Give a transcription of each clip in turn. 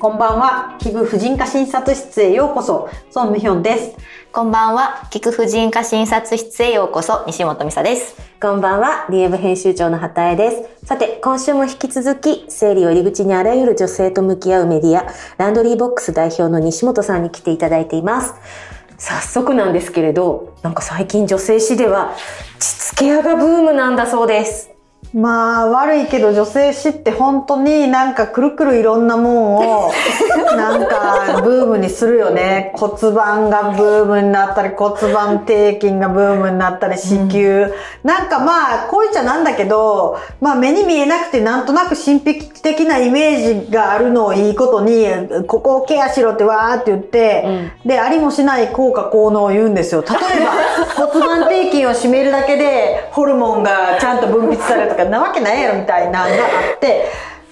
こんばんは。器具婦人科診察室へようこそ。ソンムヒョンです。こんばんは。菊婦人科診察室へようこそ、西本美沙です。こんばんは、DM 編集長の畑江です。さて、今週も引き続き、生理を入り口にあらゆる女性と向き合うメディア、ランドリーボックス代表の西本さんに来ていただいています。早速なんですけれど、なんか最近女性誌では、膣ケアがブームなんだそうです。まあ、悪いけど女性誌って本当になんかくるくるいろんなもんを、なんかブームにするよね。骨盤がブームになったり、骨盤底筋がブームになったり、子宮。なんかまあ、こう言っちゃなんだけど、まあ目に見えなくてなんとなく神秘的なイメージがあるのをいいことに、ここをケアしろってわーって言って、で、ありもしない効果効能を言うんですよ。例えば、骨盤底筋を締めるだけで、ホルモンがちゃんと分泌されるとか、なわけないやろみたいなのがあって、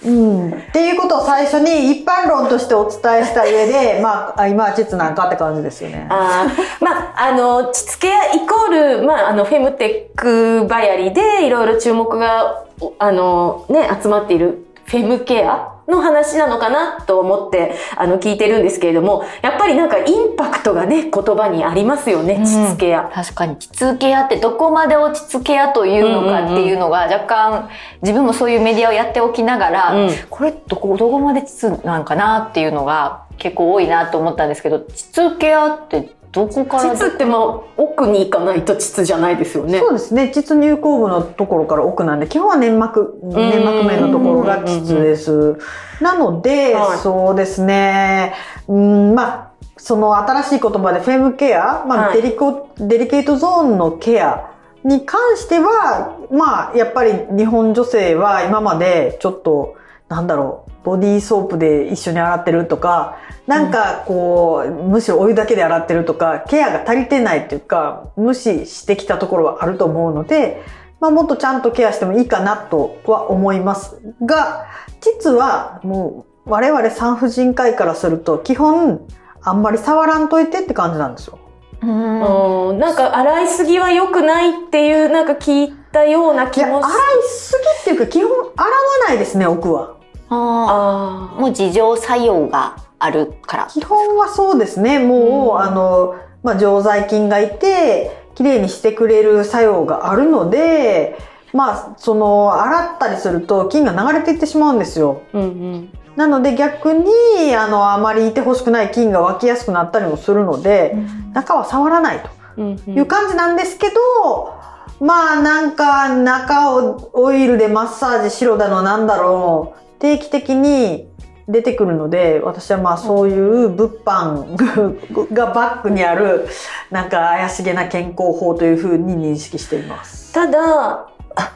うん。っていうことを最初に一般論としてお伝えした上で、まあ、あ今は膣なんかって感じですよね。あまあ、あの、膣ケアイコール、まあ、あの、フェムテックバヤリでいろいろ注目が、あの、ね、集まっているフェムケアの話なのかなと思って、あの、聞いてるんですけれども、やっぱりなんかインパクトがね、言葉にありますよね、膣ケア。確かに、膣ケアってどこまでを膣ケアというのかっていうのが若干、自分もそういうメディアをやっておきながら、うん。これどこ、どこまで膣なんかなっていうのが結構多いなと思ったんですけど、膣ケアってどこから膣ってまあ、奥に行かないと膣じゃないですよね。そうですね。膣入口部のところから奥なんで、基本は粘膜、粘膜面のところが膣です。なので、はいそうですね。うん、まあ、その新しい言葉でフェムケア、まあ、はいデリコ、デリケートゾーンのケアに関しては、まあ、やっぱり日本女性は今までちょっと、なんだろう、ボディーソープで一緒に洗ってるとか、なんかこう、むしろお湯だけで洗ってるとか、ケアが足りてないっていうか、無視してきたところはあると思うので、まあもっとちゃんとケアしてもいいかなとは思いますが、実はもう我々産婦人科医からすると基本あんまり触らんといてって感じなんですよ。うんうんなんか洗いすぎは良くないっていう、なんか聞いたような気いや、も洗いすぎっていうか基本洗わないですね、奥は。ああーもう自浄作用があるから。基本はそうですね。もう、うんあの、まあ、常在菌がいて、きれいにしてくれる作用があるので、まあ、その、洗ったりすると菌が流れていってしまうんですよ。うんうん。なので逆に、あの、あまりいてほしくない菌が湧きやすくなったりもするので、中は触らないうんという感じなんですけど、まあなんか中をオイルでマッサージしろだのなんだろう、定期的に出てくるので、私はまあそういう物販がバックにある、なんか怪しげな健康法というふうに認識しています。ただ、あ、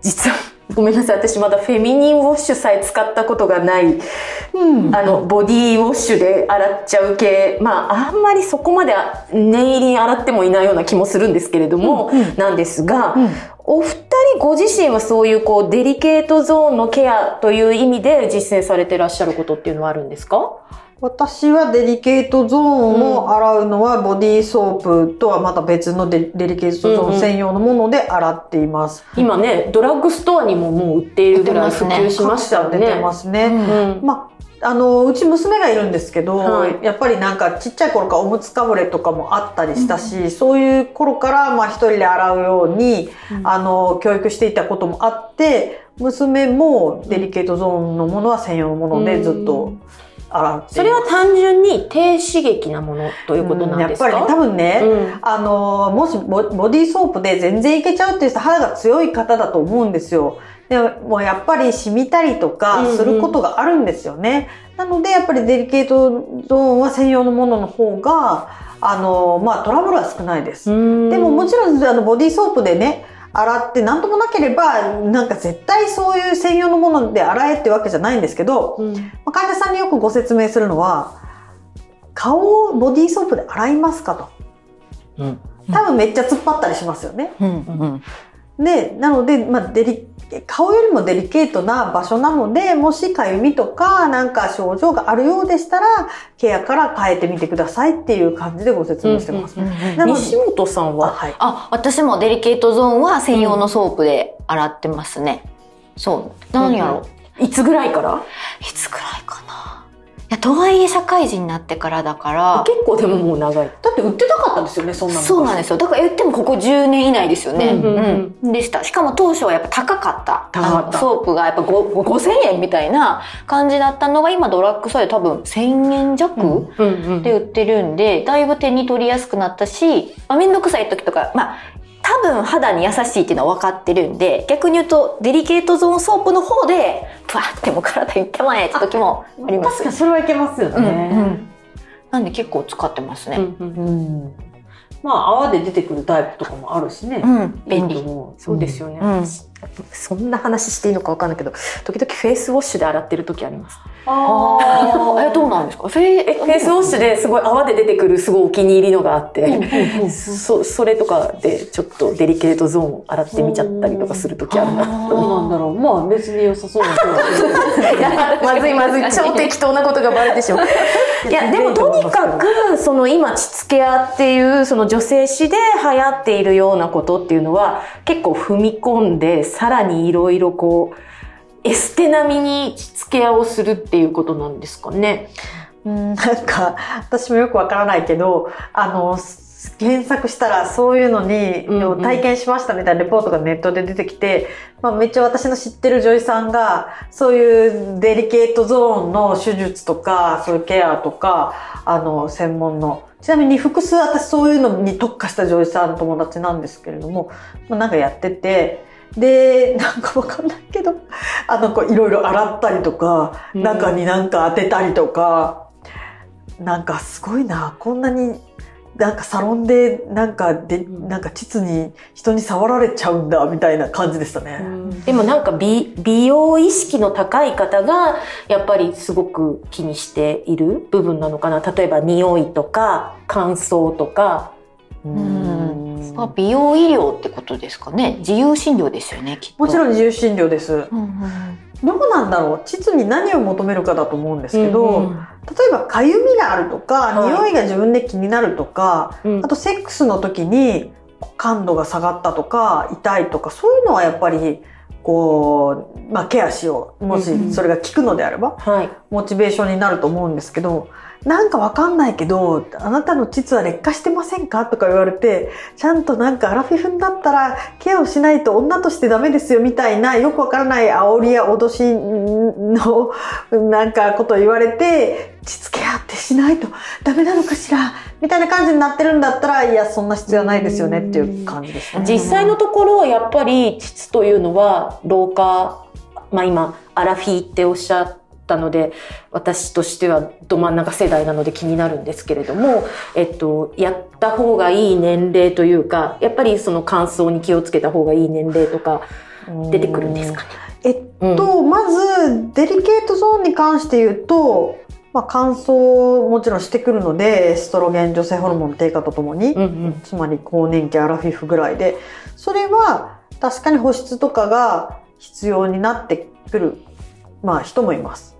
実は、ごめんなさい。私まだフェミニンウォッシュさえ使ったことがない、うん。あの、ボディウォッシュで洗っちゃう系。まあ、あんまりそこまで念入りに洗ってもいないような気もするんですけれども、うんうんなんですが、うんお二人ご自身はそういうこう、デリケートゾーンのケアという意味で実践されてらっしゃることっていうのはあるんですか？私はデリケートゾーンを洗うのはボディーソープとはまた別のデデリケートゾーン専用のもので洗っています。今ね、ドラッグストアにももう売っているぐらい普及しましたよね。出てますね。うん。まあ、あの、うち娘がいるんですけど、はい。やっぱりなんかちっちゃい頃からおむつかぶれとかもあったりしたし、そういう頃からまあ一人で洗うように、あの、教育していたこともあって、娘もデリケートゾーンのものは専用のものでずっと洗ってそれは単純に低刺激なものということなんですか、うんやっぱりね、多分ね、うんあの、もしボボディーソープで全然いけちゃうっていう人、肌が強い方だと思うんですよ。でもやっぱり染みたりとうんうんかすることがあるんですよね。なので、やっぱりデリケートゾーンは専用のものの方が、あの、まあトラブルは少ないです。でももちろんあのボディーソープでね、洗って何ともなければ、なんか絶対そういう専用のもので洗えってわけじゃないんですけど、うんまあ患者さんによくご説明するのは、顔をボディーソープで洗いますかと。うん多分めっちゃ突っ張ったりしますよね。うんで、なので、まあ、デリ、顔よりもデリケートな場所なので、もしかゆみとか、なんか症状があるようでしたら、ケアから変えてみてくださいっていう感じでご説明してます。うんうんなので西本さんは、あはい。あ、私もデリケートゾーンは専用のソープで洗ってますね。そう。何やろう、いつぐらいから？いつくらいかな。いやとはいえ社会人になってからだから。結構でももう長い。だって売ってなかったですよね、そんなの。そうなんですよ。だから言ってもここ10年以内ですよね、うんうんうん。でした。しかも当初はやっぱ高かった。高かった。ソープがやっぱご5000円みたいな感じだったのが今ドラッグストアで多分1000円弱、で売ってるんで、だいぶ手に取りやすくなったし、まあ、めんどくさい時とか、まあ、多分肌に優しいっていうのは分かってるんで、逆に言うと、デリケートゾーンソープの方で、ブワーってもう体いってまえって時もあります。確かにそれはいけますよね。うんうん。なんで結構使ってますね。うんうんうんまあ泡で出てくるタイプとかもあるしね。うん、便利。そうですよね。うん。そんな話していいのかわかんないけど、時々フェイスウォッシュで洗ってる時あります。ああ、え、どうなんですか？フェフェイスウォッシュですごい泡で出てくるすごいお気に入りのがあって、そそれとかでちょっとデリケートゾーンを洗ってみちゃったりとかする時あるな。どうなんだろう。まあ別に良さそうな気はする。まずいまずい。超適当なことがバレてしまう。いやでもとにかくその今膣ケアっていうその女性誌で流行っているようなことっていうのは結構踏み込んでさらにいろいろこうエステ並みに膣ケアをするっていうことなんですかね。うんなんか、私もよくわからないけど、あの、検索したらそういうのに、うんうん体験しましたみたいなレポートがネットで出てきて、まあ、めっちゃ私の知ってる女優さんが、そういうデリケートゾーンの手術とか、そういうケアとか、あの、専門の。ちなみに複数私そういうのに特化した女優さんの友達なんですけれども、まあ、なんかやってて、で、なんかわかんないけど、あの、こういろいろ洗ったりとか、うん中になんか当てたりとか、なんかすごいな、こんなに、なんかサロンで、なんかで、なんか膣に人に触られちゃうんだ、みたいな感じでしたね。でもなんか美美容意識の高い方がやっぱりすごく気にしている部分なのかな例えば匂いとか乾燥とかうんまあ、美容医療ってことですかね。自由診療ですよね、きっと。もちろん自由診療です。うんうんどうなんだろう？膣に何を求めるかだと思うんですけど、うんうん。例えばかゆみがあるとか、はい。匂いが自分で気になるとか、うん。あとセックスの時に感度が下がったとか痛いとかそういうのはやっぱりこう、まあ、ケアしよう。もしそれが効くのであれば、はい。モチベーションになると思うんですけどなんかわかんないけどあなたの膣は劣化してませんか？とか言われてちゃんとなんかアラフィフになったらケアをしないと女としてダメですよみたいなよくわからない煽りや脅しのなんかことを言われて膣ケアってしないとダメなのかしら？みたいな感じになってるんだったらいやそんな必要ないですよねっていう感じですね。実際のところやっぱり膣というのは老化まあ今アラフィーっておっしゃってたので私としてはど真ん中世代なので気になるんですけれども、えっと、やった方がいい年齢というかやっぱりその乾燥に気をつけた方がいい年齢とか出てくるんですかね。えっと、まず、デリケートゾーンに関して言うと、まあ、乾燥もちろんしてくるので、エストロゲン、女性ホルモンの低下とともに、うんうん。つまり更年期、アラフィフぐらいで、それは確かに保湿とかが必要になってくる、まあ、人もいます。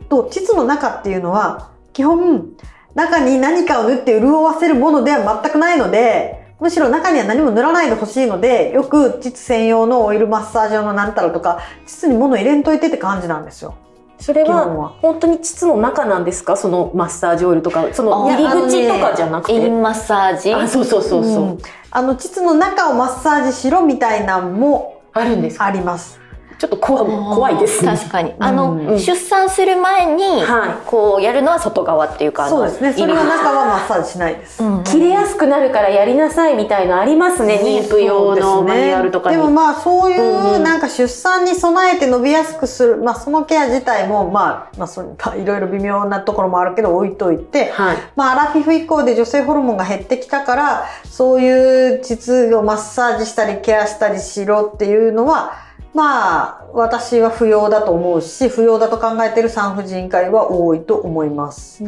けど、膣の中っていうのは、基本、中に何かを塗って潤わせるものでは全くないので、むしろ中には何も塗らないでほしいので、よく膣専用のオイルマッサージ用のなんたらとか、膣に物入れんといてって感じなんですよ。それはは本当に膣の中なんですか？そのマッサージオイルとかその入り口とかじゃなくて？インマッサージ？あそうそうそうそう、んあの、膣の中をマッサージしろみたいなのもあるんですか？あります。ちょっと怖怖いです。ね確かに。あの、うん。出産する前に、はこうやるのは外側っていうか、あのそうですね。それの中はマッサージしないです。うん切れやすくなるからやりなさいみたいのありますね妊婦用のマニュアルとかにでもまあそういうんううん。なんか出産に備えて伸びやすくする、まあそのケア自体もまあ、まあそまあ いろいろ微妙なところもあるけど置いといて、はい。まあアラフィフ以降で女性ホルモンが減ってきたから、そういう膣をマッサージしたりケアしたりしろっていうのは、まあ私は不要だと思うし、不要だと考えている産婦人科医は多いと思います。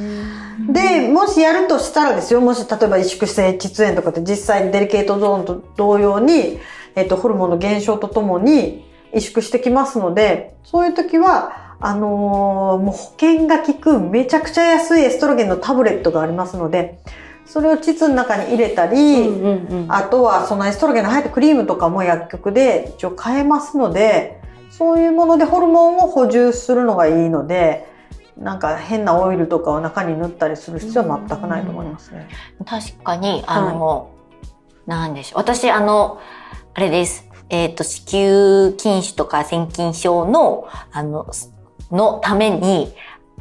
で、もしやるとしたらですよ、もし例えば萎縮性膣炎とかって実際にデリケートゾーンと同様に、えっと、ホルモンの減少とともに萎縮してきますので、そういう時は、あのーもう保険が効くめちゃくちゃ安いエストロゲンのタブレットがありますので、それを膣の中に入れたり、うんうんうんあとはそのエストロゲンの入ったクリームとかも薬局で一応買えますので、そういうものでホルモンを補充するのがいいので、なんか変なオイルとかを中に塗ったりする必要は全くないと思いますね。確かに、あの、なんでしょう。私、あの、あれです。えっ、と、子宮筋腫とか腺筋症の、あの、のために、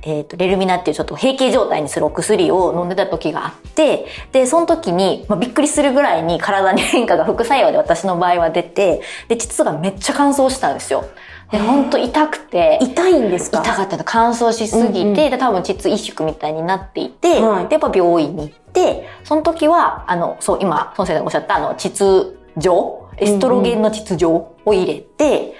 えっ、と、レルミナっていうちょっと閉経状態にするお薬を飲んでた時があって、で、その時に、まあ、びっくりするぐらいに体に変化が副作用で私の場合は出て、で、膣がめっちゃ乾燥したんですよ。で、ほんと痛くて、痛いんですか？痛かったの乾燥しすぎて、うんうん。で多分膣一縮みたいになっていて、はい。でやっぱ病院に行ってその時はあのそう今孫先生がおっしゃったあの膣状？エストロゲンの膣状を入れて、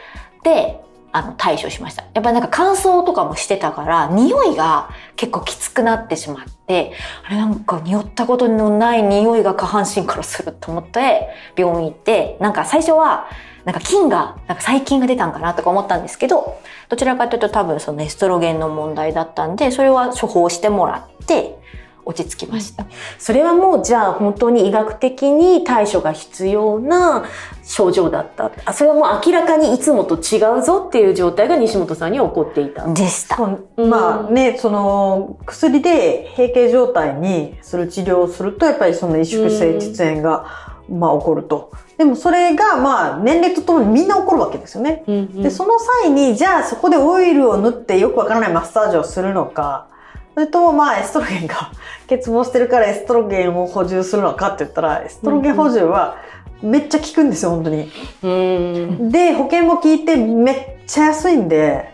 であの対処しました。やっぱりなんか乾燥とかもしてたから匂いが結構きつくなってしまってあれなんか匂ったことのない匂いが下半身からすると思って病院行ってなんか最初はなんか菌が、なんか細菌が出たんかなとか思ったんですけど、どちらかというと多分そのエストロゲンの問題だったんで、それは処方してもらって、落ち着きました。それはもうじゃあ本当に医学的に対処が必要な症状だった。あそれはもう明らかにいつもと違うぞっていう状態が西本さんには起こっていた。でした。そううんまあね、その薬で閉経状態にする治療をするとやっぱりその萎縮性膣炎が、まあ起こると。でもそれがまあ年齢とともにみんな起こるわけですよね。で、その際にじゃあそこでオイルを塗ってよくわからないマッサージをするのか、それともまあエストロゲンが 欠乏してるからエストロゲンを補充するのかって言ったら、エストロゲン補充はめっちゃ効くんですよ、本当に。うんで、保険も効いてめっちゃ安いんで、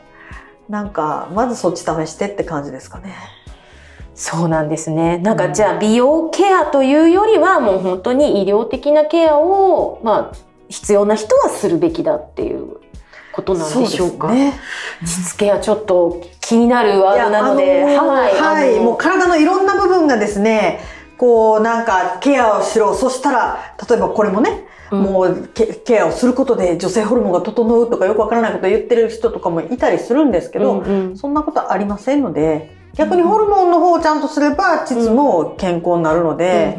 なんか、まずそっち試してって感じですかね。そうなんですね。なんかじゃあ美容ケアというよりはもう本当に医療的なケアを、まあ、必要な人はするべきだっていうことなんでしょうか。そうですね。膣ケアちょっと気になるワードなので、のはい。もう体のいろんな部分がですね、こうなんかケアをしろ。そしたら、例えばこれもね、うん。もうケケアをすることで女性ホルモンが整うとかよくわからないことを言ってる人とかもいたりするんですけど、うんうん。そんなことありませんので、逆にホルモンの方をちゃんとすれば、膣も健康になるので、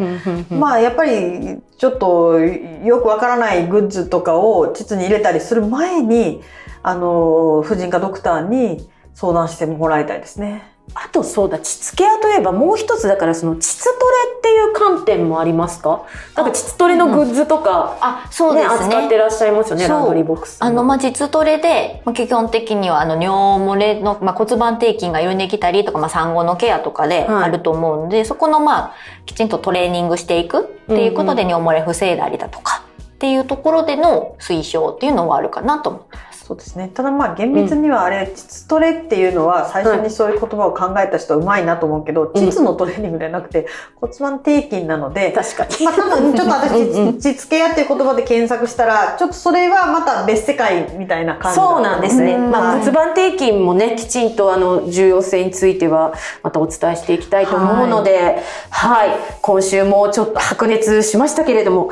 まあやっぱりちょっとよくわからないグッズとかを膣に入れたりする前に、あの、婦人科ドクターに相談してもらいたいですね。あとそうだ、膣ケアといえばもう一つだからその膣トレっていう観点もありますか？なんか膣トレのグッズとか、あ、そうね、ですね。扱ってらっしゃいますよね、ランドリーボックス。あの、まあ、実トレで、まあ、基本的には、あの、尿漏れの、まあ、骨盤底筋が緩んできたりとか、まあ、産後のケアとかではいあると思うんで、そこの、まあ、きちんとトレーニングしていくっていうことで、尿漏れ防いだりだとか、っていうところでの推奨っていうのはあるかなと思ってます。そうですね。ただまあ厳密にはあれ、膣トレっていうのは最初にそういう言葉を考えた人はうまいなと思うけど、膣のトレーニングではなくて骨盤底筋なので、確かに。まあ多分ちょっと私、うんうん膣ケアっていう言葉で検索したら、ちょっとそれはまた別世界みたいな感じだとそうなんですね。うん。まあ、はい。骨盤底筋もね、きちんとあの、重要性については、またお伝えしていきたいと思うので、はい、今週もちょっと白熱しましたけれども、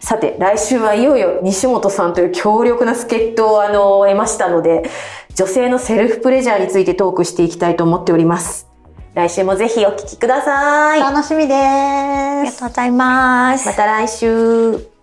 さて、来週はいよいよ西本さんという強力な助っ人をあの、得ましたので、女性のセルフプレジャーについてトークしていきたいと思っております。来週もぜひお聞きください。楽しみです。ありがとうございます。また来週。